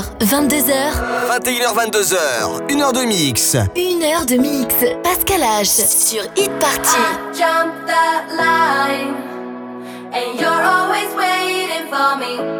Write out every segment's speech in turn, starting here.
21h, 22h, 21h, 22h, une heure de mix. une heure de mix. Pascal H sur Hit Party. jump that line, and you're always waiting for me.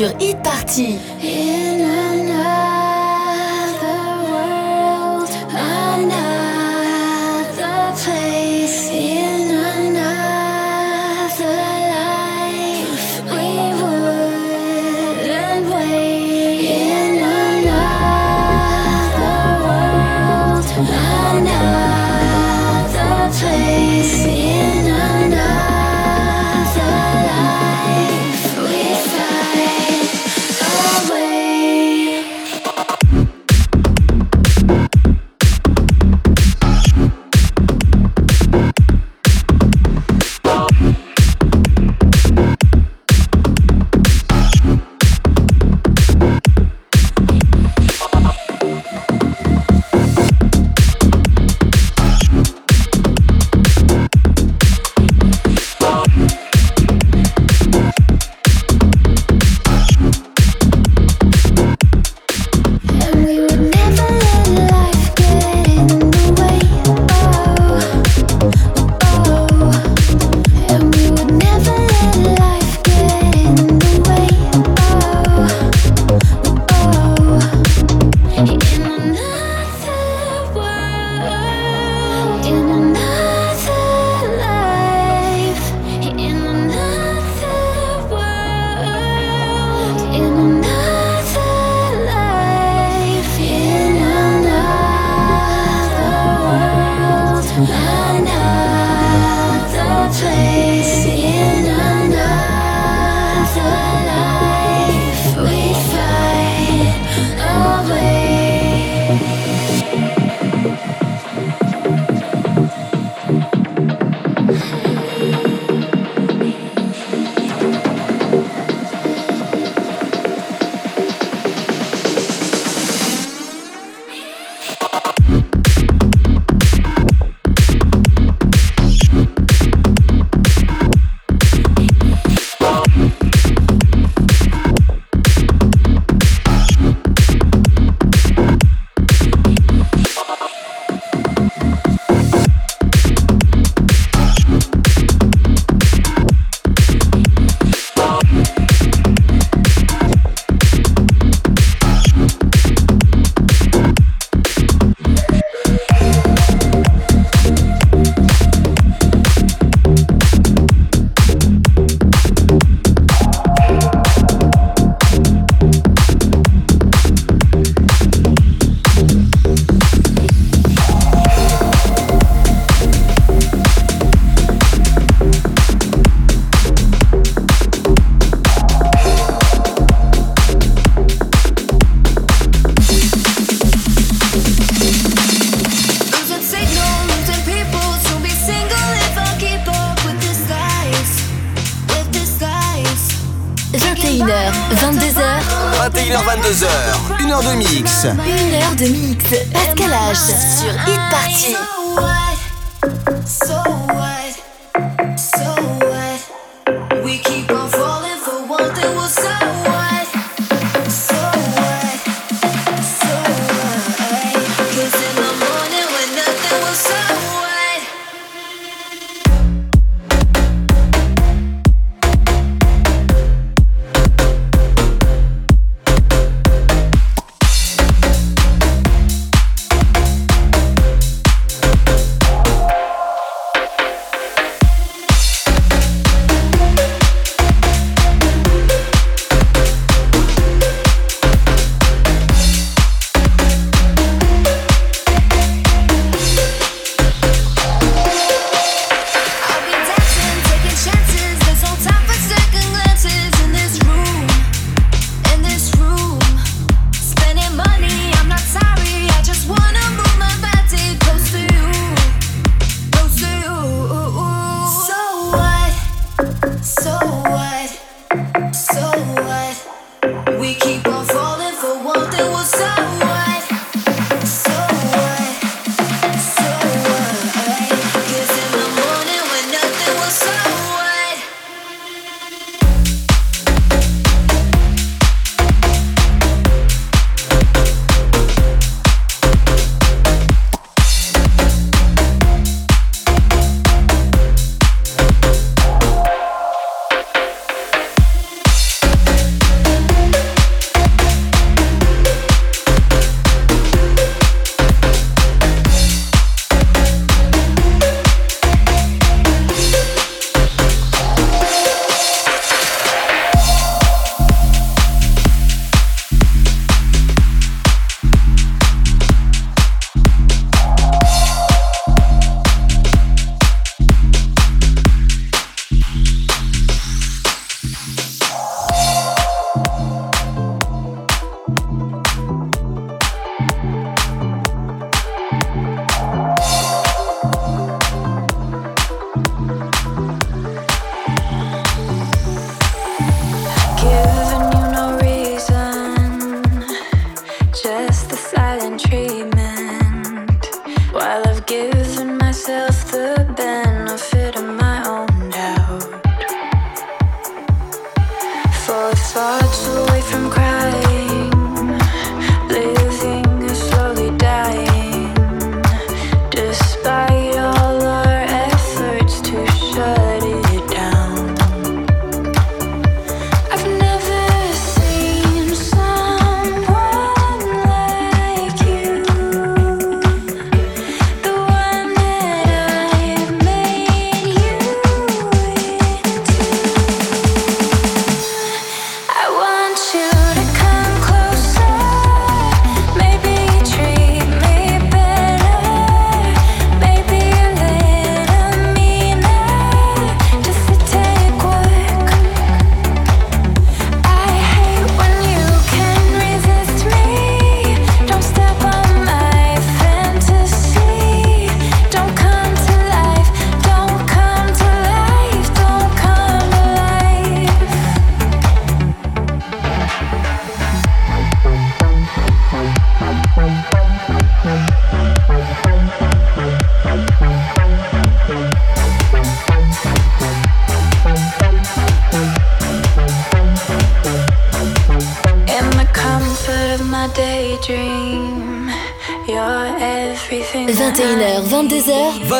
Sur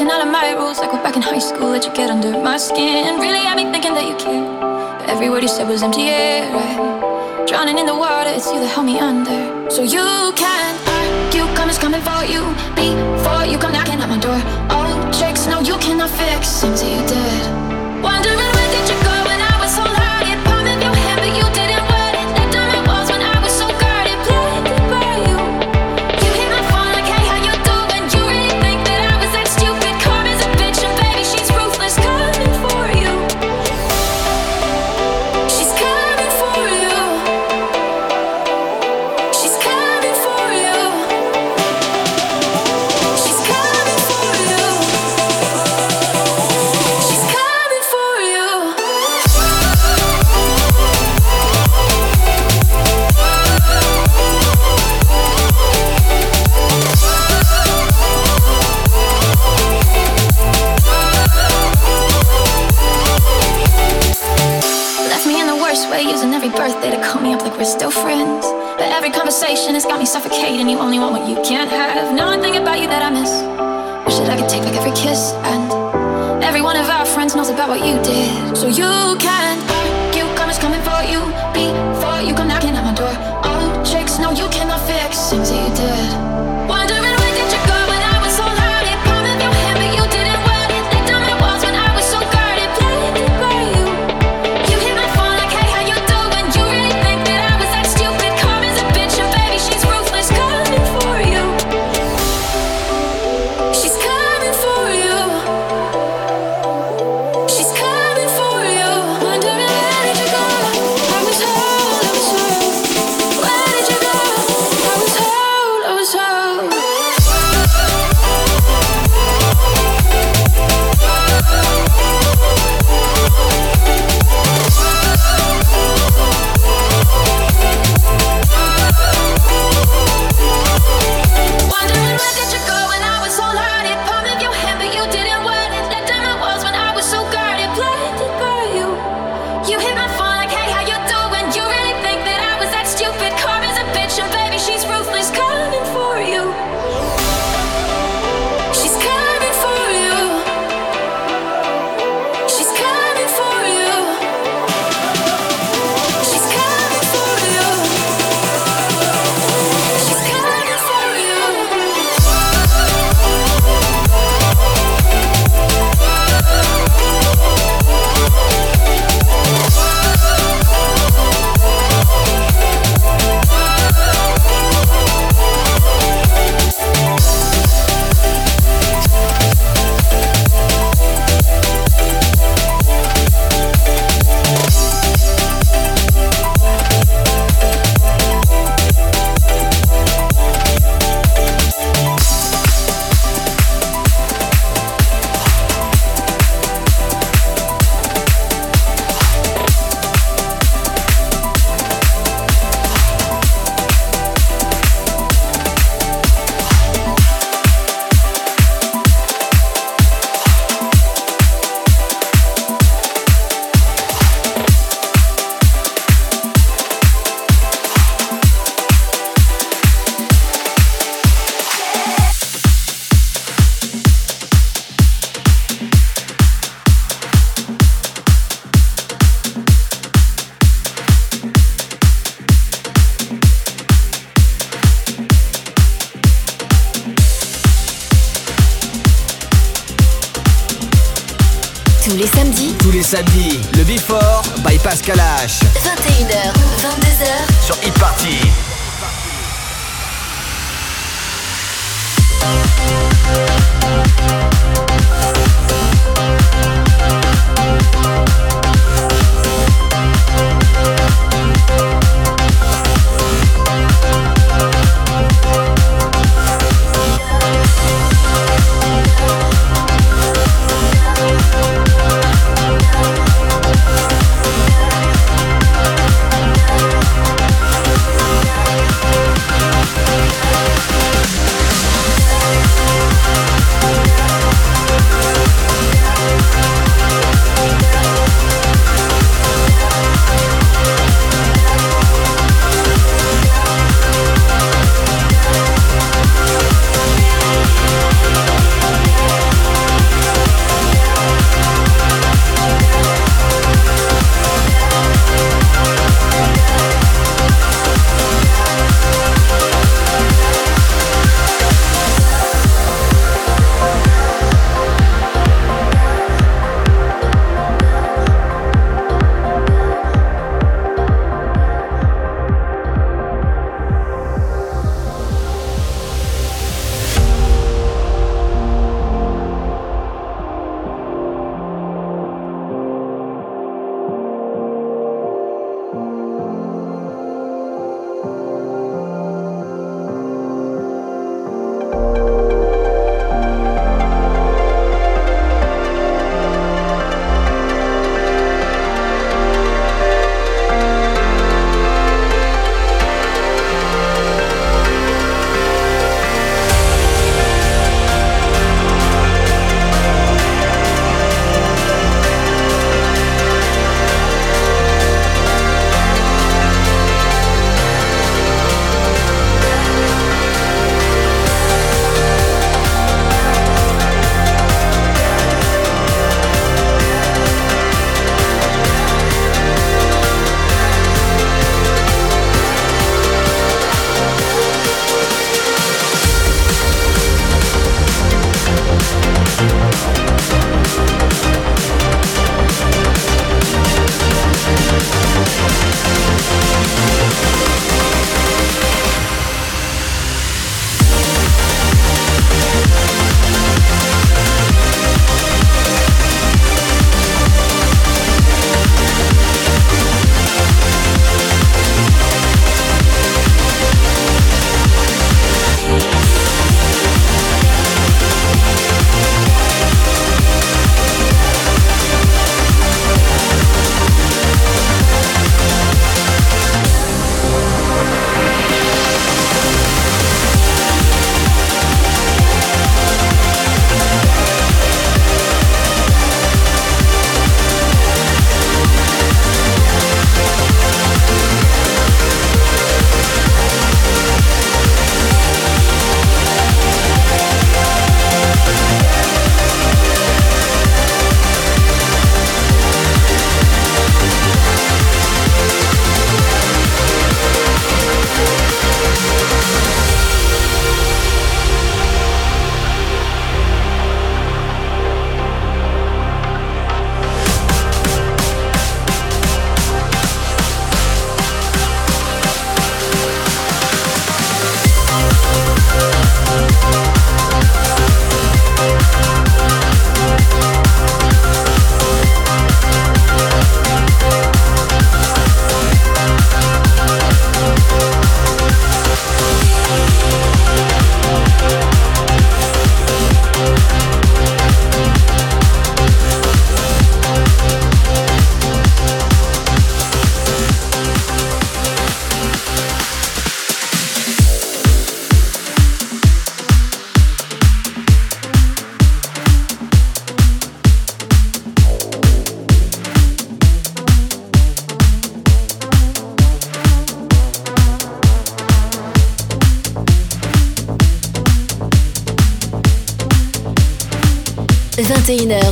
Breaking all of my rules like we're back in high school, let you get under my skin. Really had me thinking that you cared, but every word you said was empty air. Right? Drowning in the water, it's you that held me under. So you can't argue, come is coming for you. Before you come knocking at my door. Oh, Old tricks, no, you cannot fix things that you did. Wondering conversation has got me suffocating. You only want what you can't have. Now I'm thinking about you that I miss. Wish that I could take back every kiss. And every one of our friends knows about what you did. So you can argue, karma's coming for you. Before you come knocking at my door. Oh, Old tricks, no, you cannot fix things you did.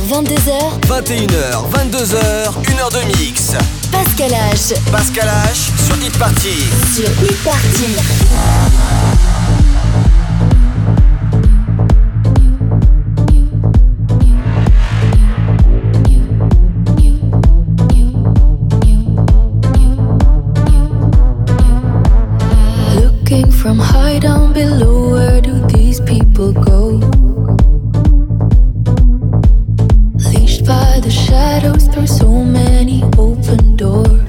22h. 21h, 22h, 1h de mix. Pascal H. Pascal H sur Hit Party. Sur Hit Party. from high down below where do these people go? Shadows through so many open doors.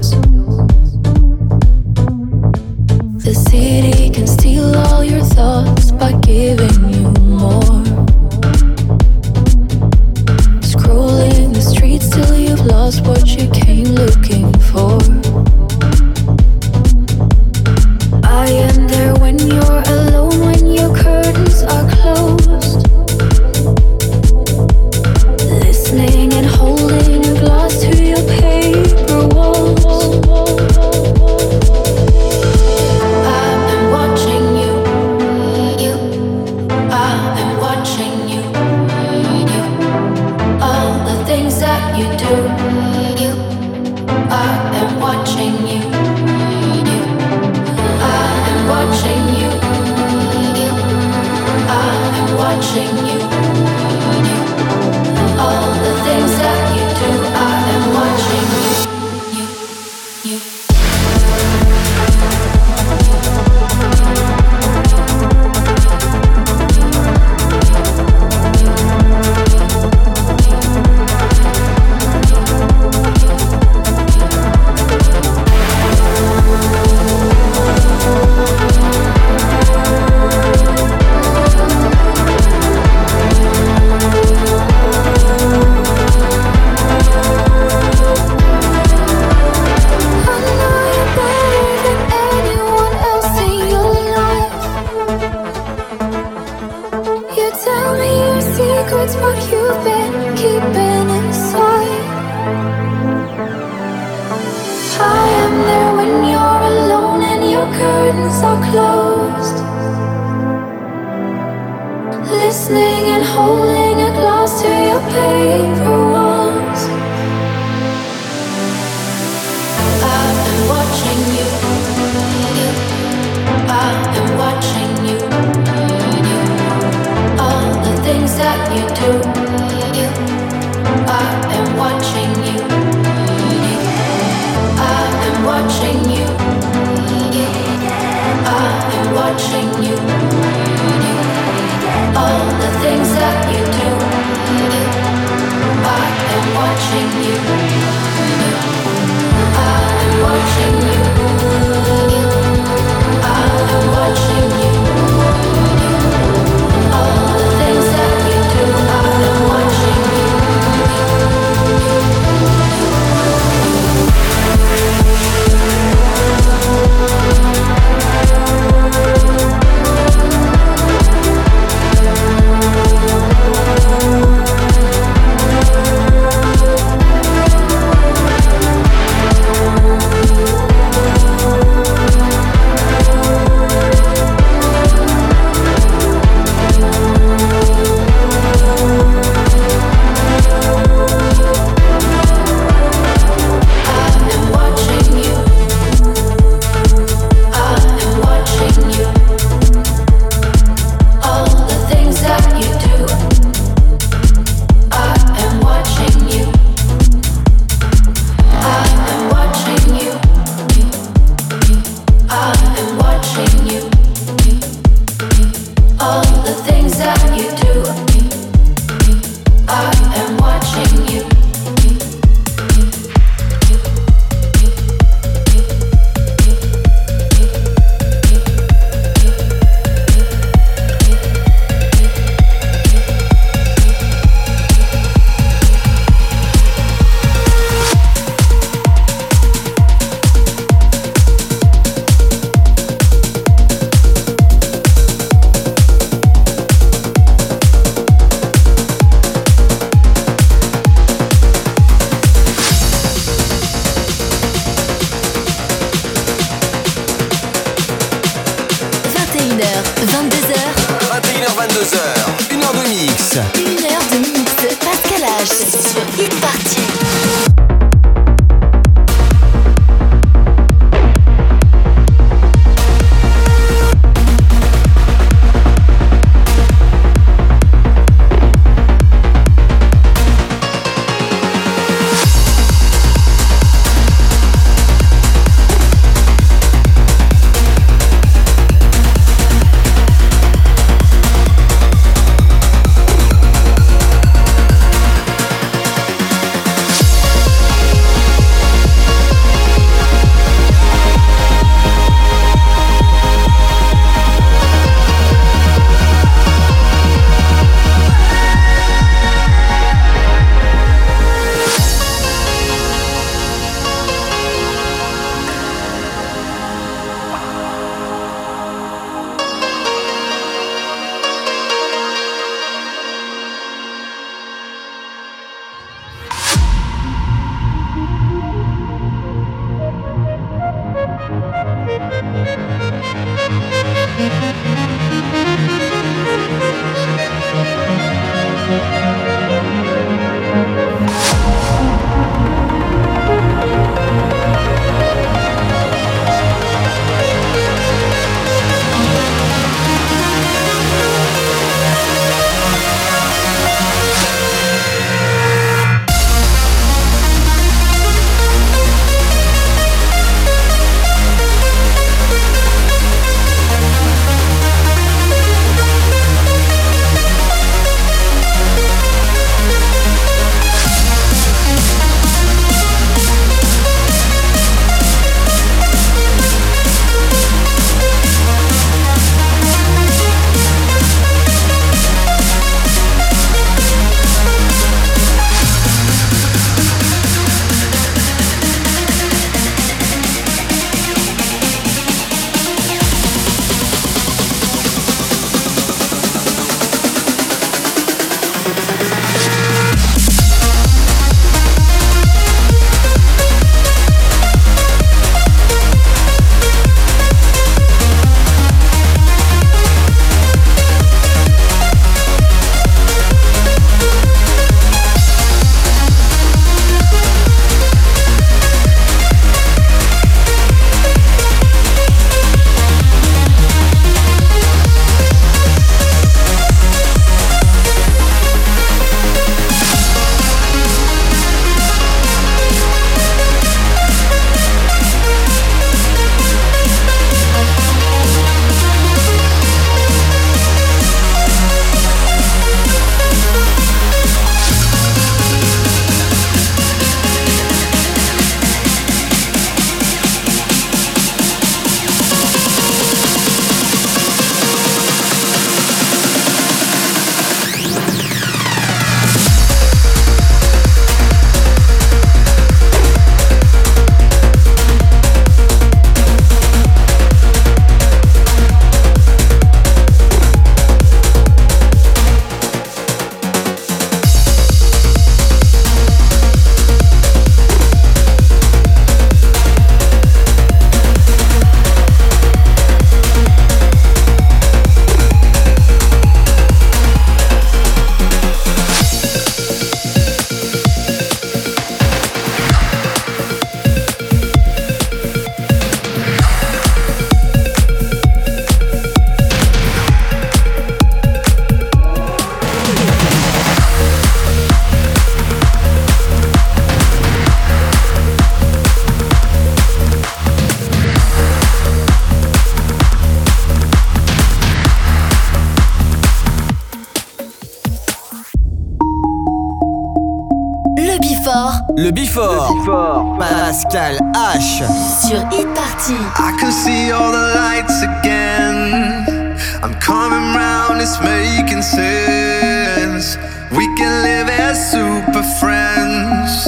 Capital H. Sur Hit Party. I can see all the lights again. I'm coming round, it's making sense. We can live as super friends.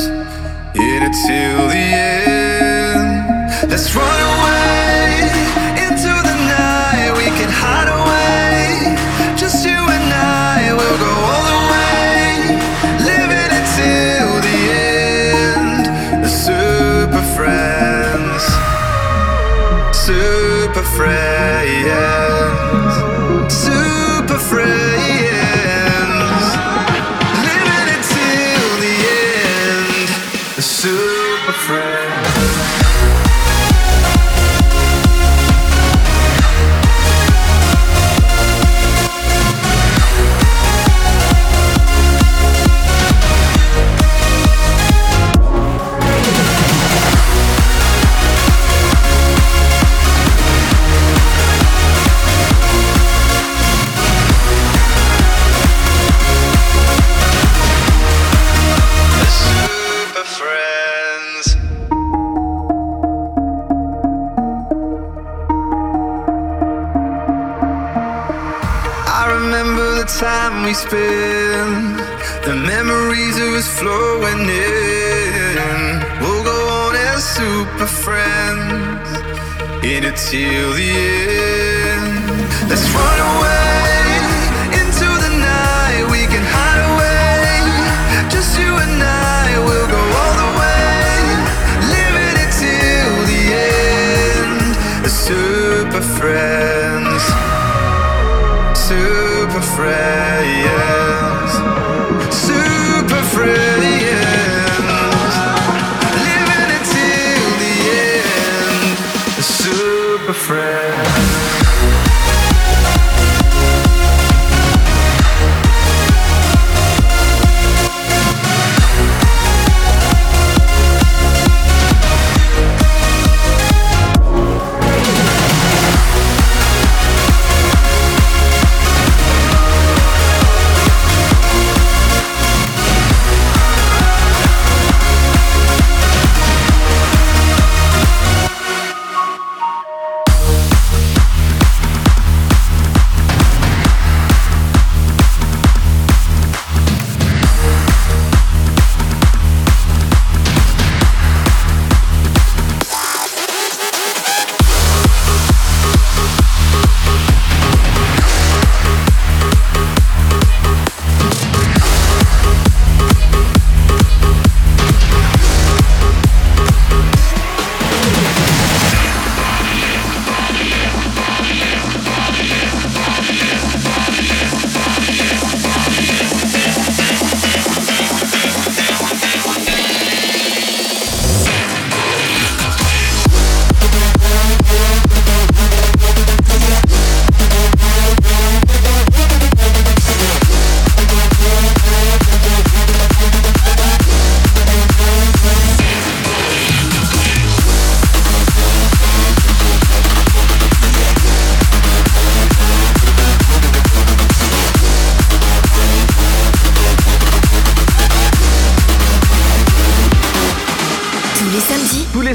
In it till the end. Let's run away.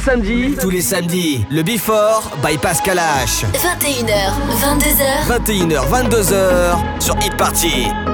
Samedis. Tous les samedis. Le Before by Pascal H. 21h, 22h. 21h, 22h sur Hit Party.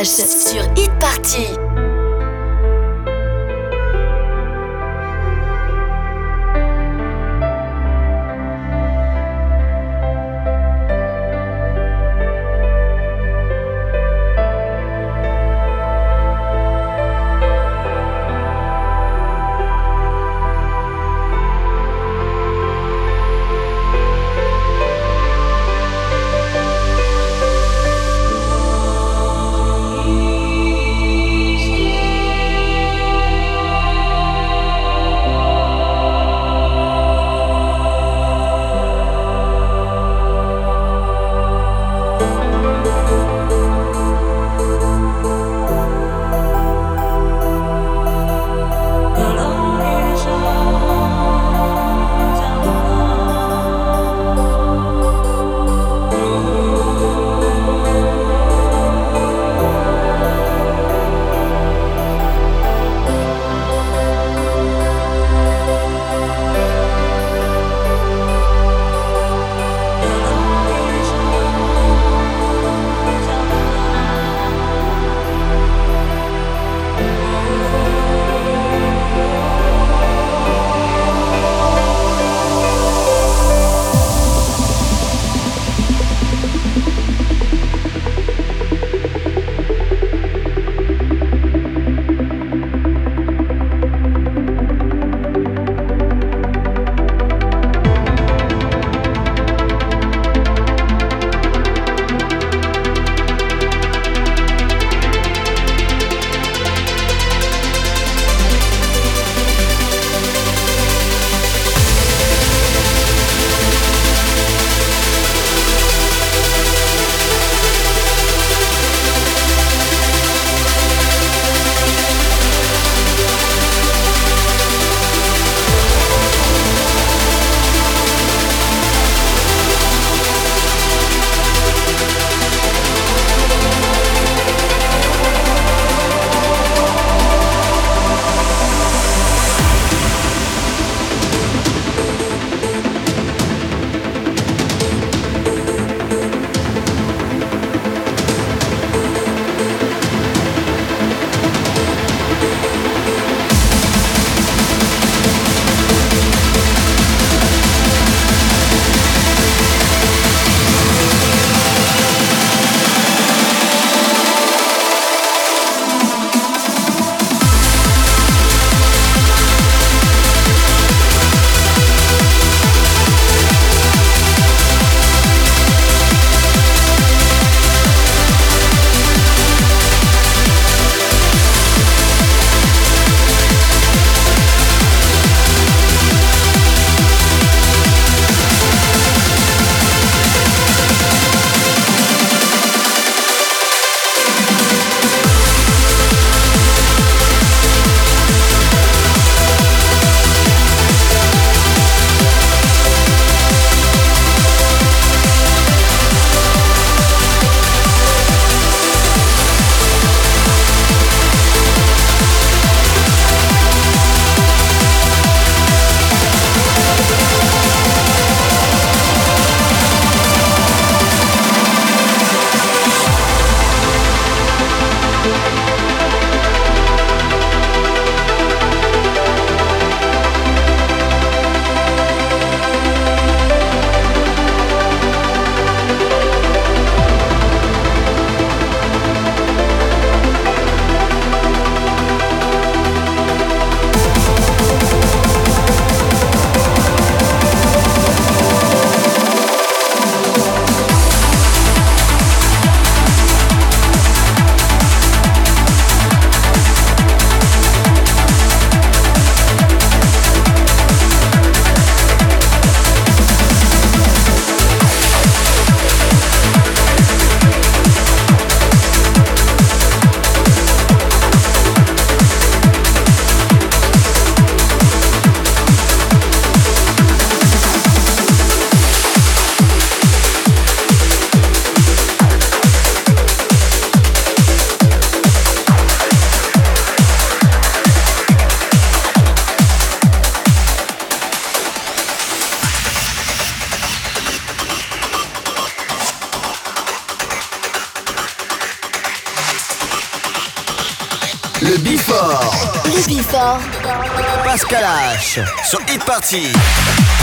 Pascal Sur Hit Party.